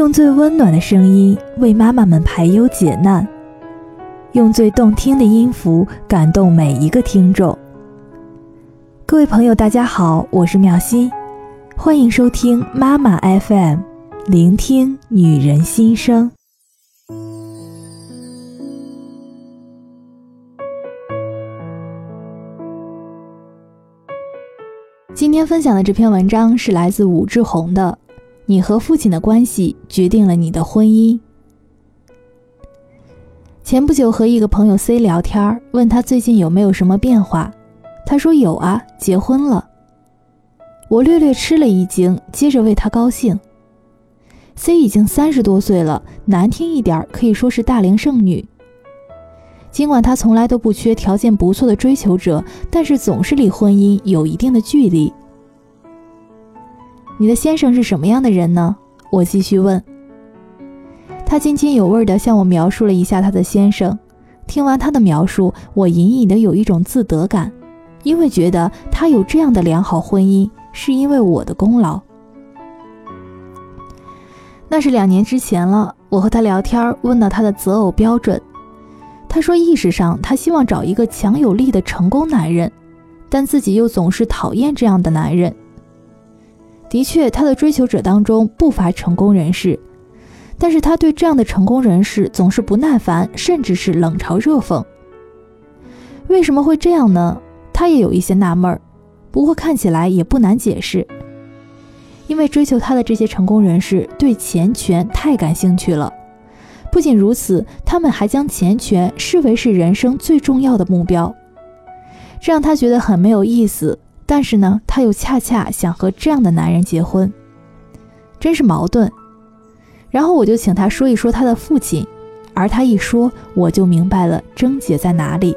用最温暖的声音为妈妈们排忧解难，用最动听的音符感动每一个听众。各位朋友，大家好，我是妙心，欢迎收听妈妈 FM，聆听女人心声。今天分享的这篇文章是来自武志红的。你和父亲的关系决定了你的婚姻。前不久和一个朋友 C 聊天，问他最近有没有什么变化，他说有啊，结婚了。我略略吃了一惊，接着为他高兴。C 已经三十多岁了，难听一点可以说是大龄剩女。尽管她从来都不缺条件不错的追求者，但是总是离婚姻有一定的距离。你的先生是什么样的人呢？我继续问。他津津有味地向我描述了一下他的先生。听完他的描述，我隐隐的有一种自得感，因为觉得他有这样的良好婚姻，是因为我的功劳。那是两年之前了。我和他聊天，问到他的择偶标准，他说意识上他希望找一个强有力的成功男人，但自己又总是讨厌这样的男人。的确，他的追求者当中不乏成功人士，但是他对这样的成功人士总是不耐烦，甚至是冷嘲热讽。为什么会这样呢？他也有一些纳闷儿，不过看起来也不难解释。因为追求他的这些成功人士对钱权太感兴趣了，不仅如此，他们还将钱权视为是人生最重要的目标，这让他觉得很没有意思。但是呢，他又恰恰想和这样的男人结婚，真是矛盾。然后我就请他说一说他的父亲，而他一说，我就明白了症结在哪里。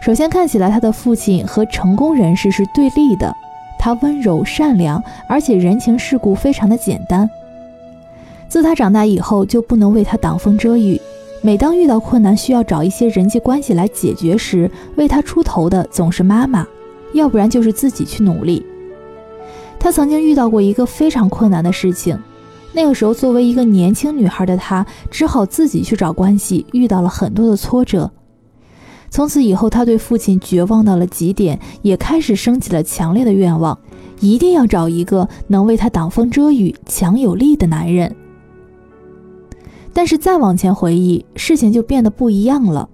首先看起来，他的父亲和成功人士是对立的。他温柔善良，而且人情世故非常的简单。自他长大以后，就不能为他挡风遮雨。每当遇到困难需要找一些人际关系来解决时，为他出头的总是妈妈。要不然就是自己去努力。她曾经遇到过一个非常困难的事情，那个时候作为一个年轻女孩的她，只好自己去找关系，遇到了很多的挫折。从此以后，她对父亲绝望到了极点，也开始升起了强烈的愿望，一定要找一个能为她挡风遮雨、强有力的男人。但是再往前回忆，事情就变得不一样了。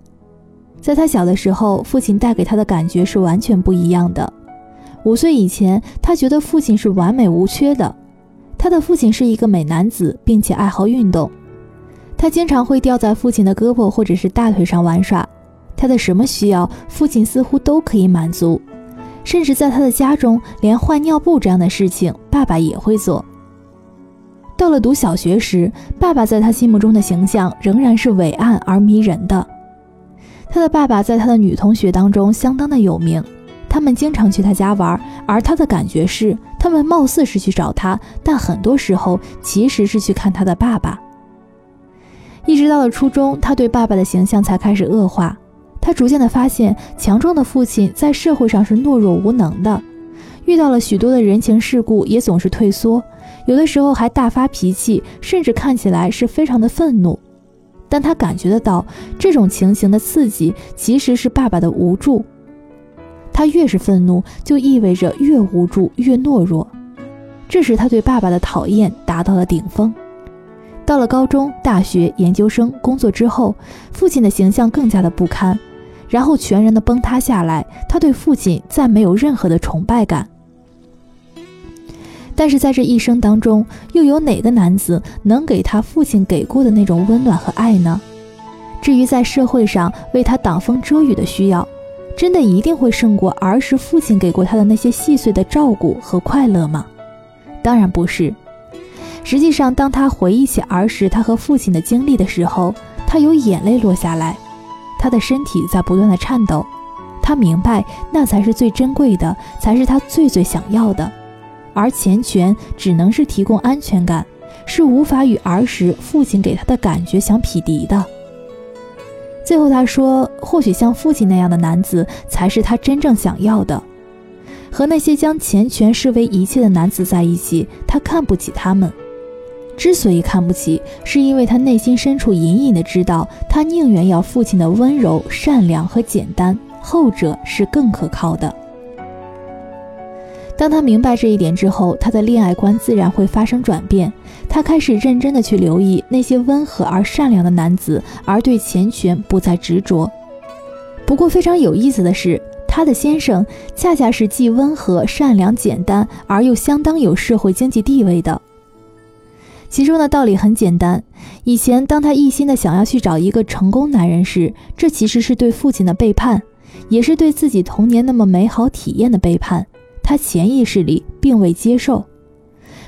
在他小的时候，父亲带给他的感觉是完全不一样的。五岁以前，他觉得父亲是完美无缺的。他的父亲是一个美男子，并且爱好运动。他经常会吊在父亲的胳膊或者是大腿上玩耍。他的什么需要，父亲似乎都可以满足。甚至在他的家中，连换尿布这样的事情，爸爸也会做。到了读小学时，爸爸在他心目中的形象仍然是伟岸而迷人的。他的爸爸在他的女同学当中相当的有名，他们经常去他家玩，而他的感觉是，他们貌似是去找他，但很多时候其实是去看他的爸爸。一直到了初中，他对爸爸的形象才开始恶化，他逐渐的发现，强壮的父亲在社会上是懦弱无能的，遇到了许多的人情世故也总是退缩，有的时候还大发脾气，甚至看起来是非常的愤怒。但他感觉得到，这种情形的刺激其实是爸爸的无助。他越是愤怒，就意味着越无助、越懦弱。这时，他对爸爸的讨厌达到了顶峰。到了高中、大学、研究生工作之后，父亲的形象更加的不堪，然后全然的崩塌下来。他对父亲再没有任何的崇拜感。但是在这一生当中，又有哪个男子能给他父亲给过的那种温暖和爱呢？至于在社会上为他挡风遮雨的需要，真的一定会胜过儿时父亲给过他的那些细碎的照顾和快乐吗？当然不是。实际上，当他回忆起儿时他和父亲的经历的时候，他有眼泪落下来，他的身体在不断的颤抖。他明白，那才是最珍贵的，才是他最最想要的。而钱权只能是提供安全感，是无法与儿时父亲给他的感觉相匹敌的。最后他说：“或许像父亲那样的男子才是他真正想要的。和那些将钱权视为一切的男子在一起，他看不起他们。之所以看不起，是因为他内心深处隐隐的知道，他宁愿要父亲的温柔、善良和简单，后者是更可靠的。当他明白这一点之后，他的恋爱观自然会发生转变。他开始认真的去留意那些温和而善良的男子，而对钱权不再执着。不过非常有意思的是，他的先生恰恰是既温和、善良、简单，而又相当有社会经济地位的。其中的道理很简单：以前当他一心的想要去找一个成功男人时，这其实是对父亲的背叛，也是对自己童年那么美好体验的背叛。他潜意识里并未接受，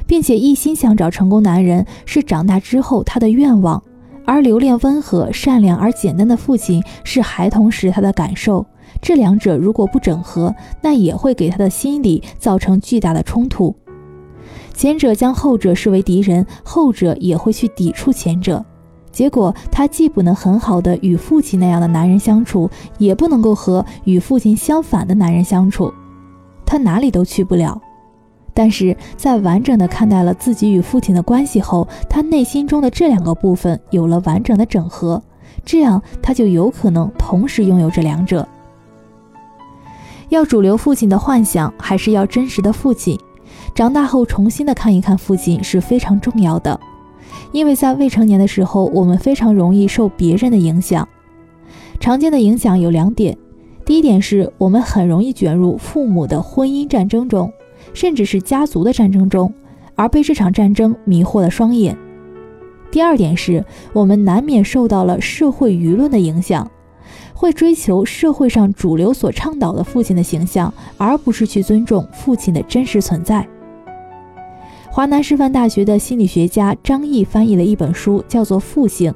并且一心想找成功男人是长大之后他的愿望，而留恋温和、善良而简单的父亲是孩童时他的感受。这两者如果不整合，那也会给他的心理造成巨大的冲突。前者将后者视为敌人，后者也会去抵触前者。结果他既不能很好的与父亲那样的男人相处，也不能够和与父亲相反的男人相处。他哪里都去不了，但是在完整的看待了自己与父亲的关系后，他内心中的这两个部分有了完整的整合，这样他就有可能同时拥有这两者。要主流父亲的幻想，还是要真实的父亲？长大后重新的看一看父亲是非常重要的，因为在未成年的时候，我们非常容易受别人的影响。常见的影响有两点。第一点是我们很容易卷入父母的婚姻战争中，甚至是家族的战争中，而被这场战争迷惑了双眼。第二点是我们难免受到了社会舆论的影响，会追求社会上主流所倡导的父亲的形象，而不是去尊重父亲的真实存在。华南师范大学的心理学家张毅翻译了一本书，叫做《父性》。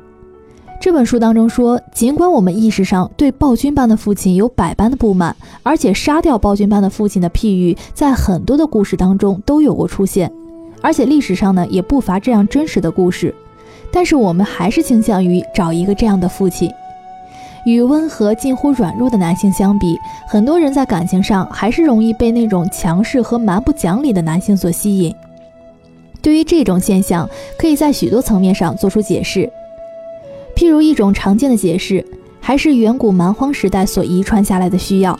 这本书当中说，尽管我们意识上对暴君般的父亲有百般的不满，而且杀掉暴君般的父亲的譬喻在很多的故事当中都有过出现，而且历史上呢也不乏这样真实的故事，但是我们还是倾向于找一个这样的父亲。与温和近乎软弱的男性相比，很多人在感情上还是容易被那种强势和蛮不讲理的男性所吸引。对于这种现象，可以在许多层面上做出解释。譬如一种常见的解释，还是远古蛮荒时代所遗传下来的需要。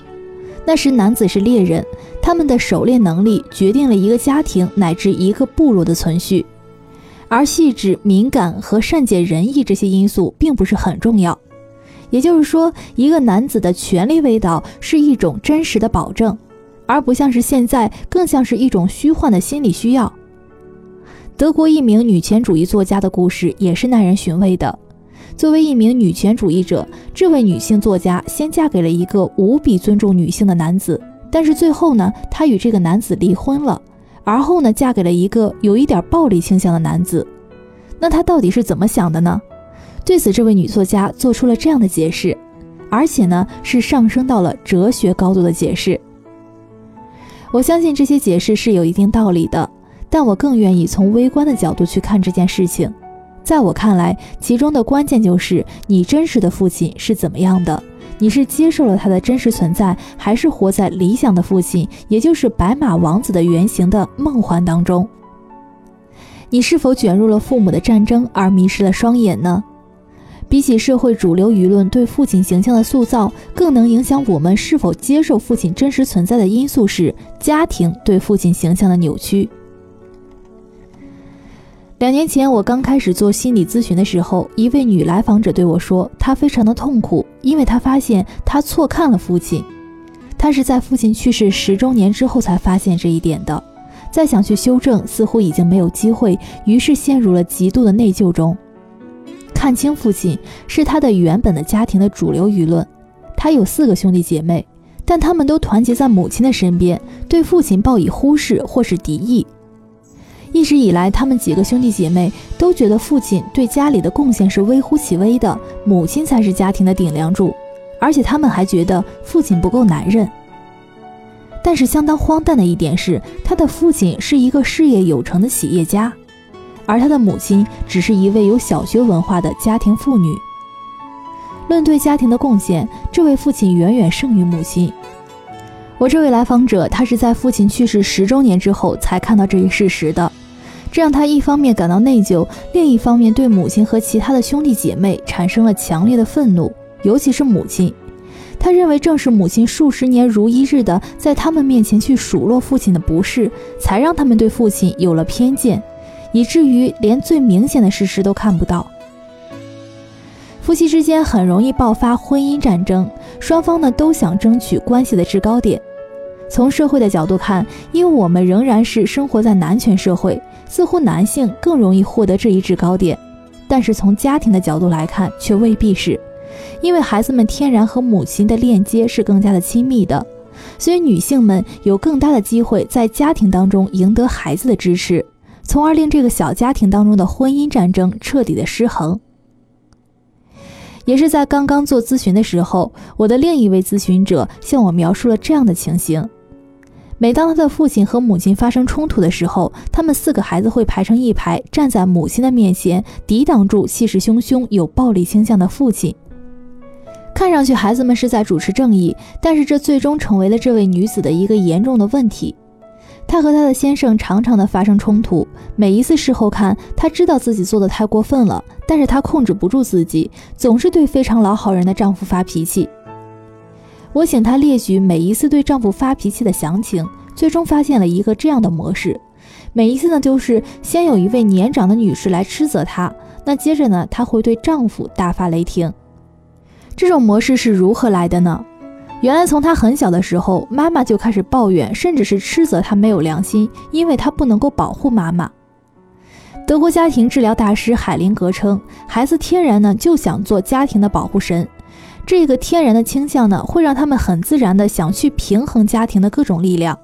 那时男子是猎人，他们的狩猎能力决定了一个家庭乃至一个部落的存续，而细致、敏感和善解人意这些因素并不是很重要。也就是说，一个男子的权力味道是一种真实的保证，而不像是现在，更像是一种虚幻的心理需要。德国一名女权主义作家的故事也是耐人寻味的。作为一名女权主义者，这位女性作家先嫁给了一个无比尊重女性的男子，但是最后呢，她与这个男子离婚了，而后呢，嫁给了一个有一点暴力倾向的男子。那她到底是怎么想的呢？对此，这位女作家做出了这样的解释，而且呢，是上升到了哲学高度的解释。我相信这些解释是有一定道理的，但我更愿意从微观的角度去看这件事情。在我看来，其中的关键就是你真实的父亲是怎么样的？你是接受了他的真实存在，还是活在理想的父亲，也就是白马王子的原型的梦幻当中？你是否卷入了父母的战争而迷失了双眼呢？比起社会主流舆论对父亲形象的塑造，更能影响我们是否接受父亲真实存在的因素是家庭对父亲形象的扭曲。两年前，我刚开始做心理咨询的时候，一位女来访者对我说，她非常的痛苦，因为她发现她错看了父亲。她是在父亲去世十周年之后才发现这一点的，再想去修正，似乎已经没有机会，于是陷入了极度的内疚中。看清父亲是她的原本的家庭的主流舆论。她有四个兄弟姐妹，但他们都团结在母亲的身边，对父亲报以忽视或是敌意。一直以来，他们几个兄弟姐妹都觉得父亲对家里的贡献是微乎其微的，母亲才是家庭的顶梁柱，而且他们还觉得父亲不够男人。但是相当荒诞的一点是，他的父亲是一个事业有成的企业家，而他的母亲只是一位有小学文化的家庭妇女。论对家庭的贡献，这位父亲远远胜于母亲。我这位来访者，他是在父亲去世十周年之后才看到这一事实的。这让他一方面感到内疚，另一方面对母亲和其他的兄弟姐妹产生了强烈的愤怒，尤其是母亲。他认为正是母亲数十年如一日的在他们面前去数落父亲的不是，才让他们对父亲有了偏见，以至于连最明显的事实都看不到。夫妻之间很容易爆发婚姻战争，双方呢都想争取关系的制高点。从社会的角度看，因为我们仍然是生活在男权社会，似乎男性更容易获得这一制高点。但是从家庭的角度来看，却未必是。因为孩子们天然和母亲的链接是更加的亲密的，所以女性们有更大的机会在家庭当中赢得孩子的支持，从而令这个小家庭当中的婚姻战争彻底的失衡。也是在刚刚做咨询的时候，我的另一位咨询者向我描述了这样的情形：每当他的父亲和母亲发生冲突的时候，他们四个孩子会排成一排，站在母亲的面前，抵挡住气势汹汹、有暴力倾向的父亲。看上去孩子们是在主持正义，但是这最终成为了这位女子的一个严重的问题。她和她的先生常常的发生冲突，每一次事后看，她知道自己做的太过分了，但是她控制不住自己，总是对非常老好人的丈夫发脾气。我请她列举每一次对丈夫发脾气的详情，最终发现了一个这样的模式：每一次呢，就是先有一位年长的女士来斥责她，那接着呢，她会对丈夫大发雷霆。这种模式是如何来的呢？原来从她很小的时候，妈妈就开始抱怨，甚至是斥责她没有良心，因为她不能够保护妈妈。德国家庭治疗大师海灵格称，孩子天然呢就想做家庭的保护神，这个天然的倾向呢，会让他们很自然的想去平衡家庭的各种力量。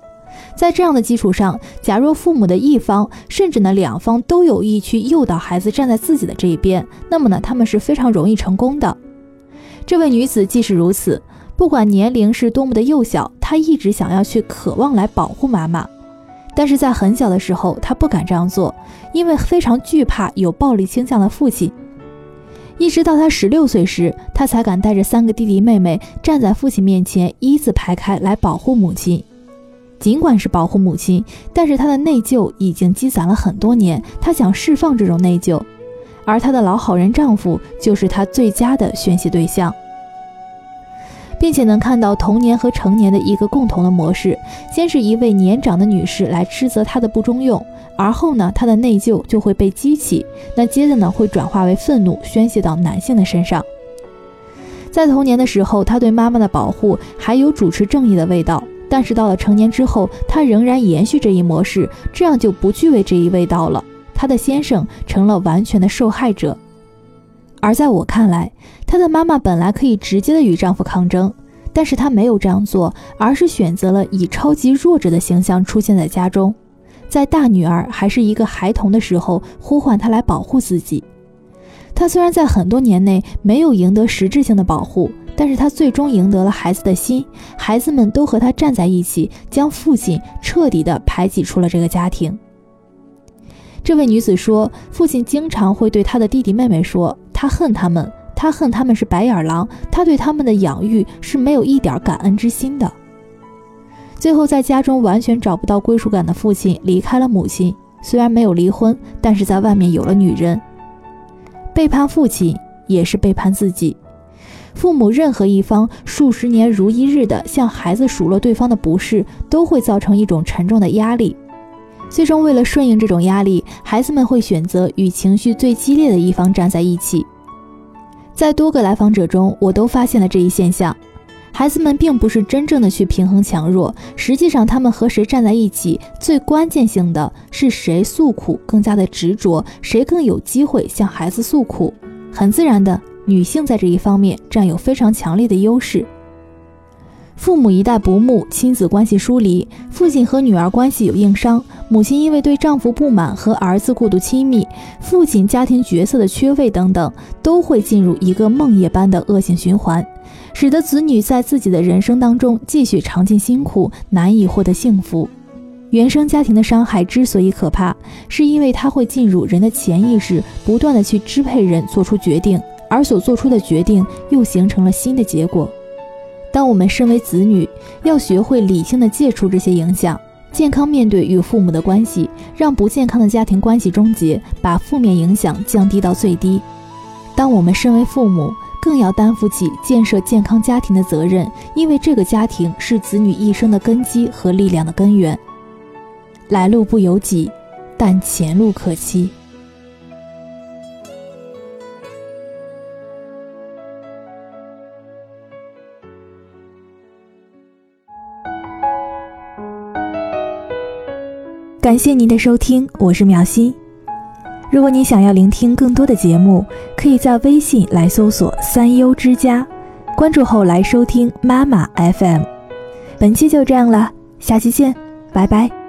在这样的基础上，假若父母的一方，甚至呢两方都有意去诱导孩子站在自己的这一边，那么呢他们是非常容易成功的。这位女子既是如此，不管年龄是多么的幼小，她一直想要去渴望来保护妈妈，但是在很小的时候，她不敢这样做，因为非常惧怕有暴力倾向的父亲。一直到她十六岁时，她才敢带着三个弟弟妹妹站在父亲面前，一字排开来保护母亲。尽管是保护母亲，但是她的内疚已经积攒了很多年，她想释放这种内疚。而她的老好人丈夫就是她最佳的宣泄对象，并且能看到童年和成年的一个共同的模式：先是一位年长的女士来斥责她的不中用，而后呢，她的内疚就会被激起，那接着呢，会转化为愤怒，宣泄到男性的身上。在童年的时候，她对妈妈的保护还有主持正义的味道，但是到了成年之后，她仍然延续这一模式，这样就不具备这一味道了。她的先生成了完全的受害者，而在我看来，她的妈妈本来可以直接的与丈夫抗争，但是她没有这样做，而是选择了以超级弱者的形象出现在家中，在大女儿还是一个孩童的时候呼唤她来保护自己。她虽然在很多年内没有赢得实质性的保护，但是她最终赢得了孩子的心，孩子们都和她站在一起，将父亲彻底的排挤出了这个家庭。这位女子说：“父亲经常会对他的弟弟妹妹说，他恨他们，他恨他们是白眼狼，他对他们的养育是没有一点感恩之心的。”最后，在家中完全找不到归属感的父亲离开了母亲，虽然没有离婚，但是在外面有了女人。背叛父亲也是背叛自己。父母任何一方数十年如一日的向孩子数落对方的不是，都会造成一种沉重的压力。最终，为了顺应这种压力，孩子们会选择与情绪最激烈的一方站在一起。在多个来访者中，我都发现了这一现象：孩子们并不是真正的去平衡强弱，实际上他们和谁站在一起，最关键性的是谁诉苦更加的执着，谁更有机会向孩子诉苦。很自然的，女性在这一方面占有非常强烈的优势。父母一代不睦，亲子关系疏离，父亲和女儿关系有硬伤，母亲因为对丈夫不满和儿子过度亲密，父亲家庭角色的缺位等等，都会进入一个梦魇般的恶性循环，使得子女在自己的人生当中继续尝尽辛苦，难以获得幸福。原生家庭的伤害之所以可怕，是因为它会进入人的潜意识，不断的去支配人做出决定，而所做出的决定又形成了新的结果。当我们身为子女，要学会理性的戒除这些影响，健康面对与父母的关系，让不健康的家庭关系终结，把负面影响降低到最低。当我们身为父母，更要担负起建设健康家庭的责任，因为这个家庭是子女一生的根基和力量的根源。来路不由己，但前路可期。感谢您的收听，我是苗心。如果你想要聆听更多的节目，可以在微信来搜索“三优之家”，关注后来收听妈妈 FM。本期就这样了，下期见，拜拜。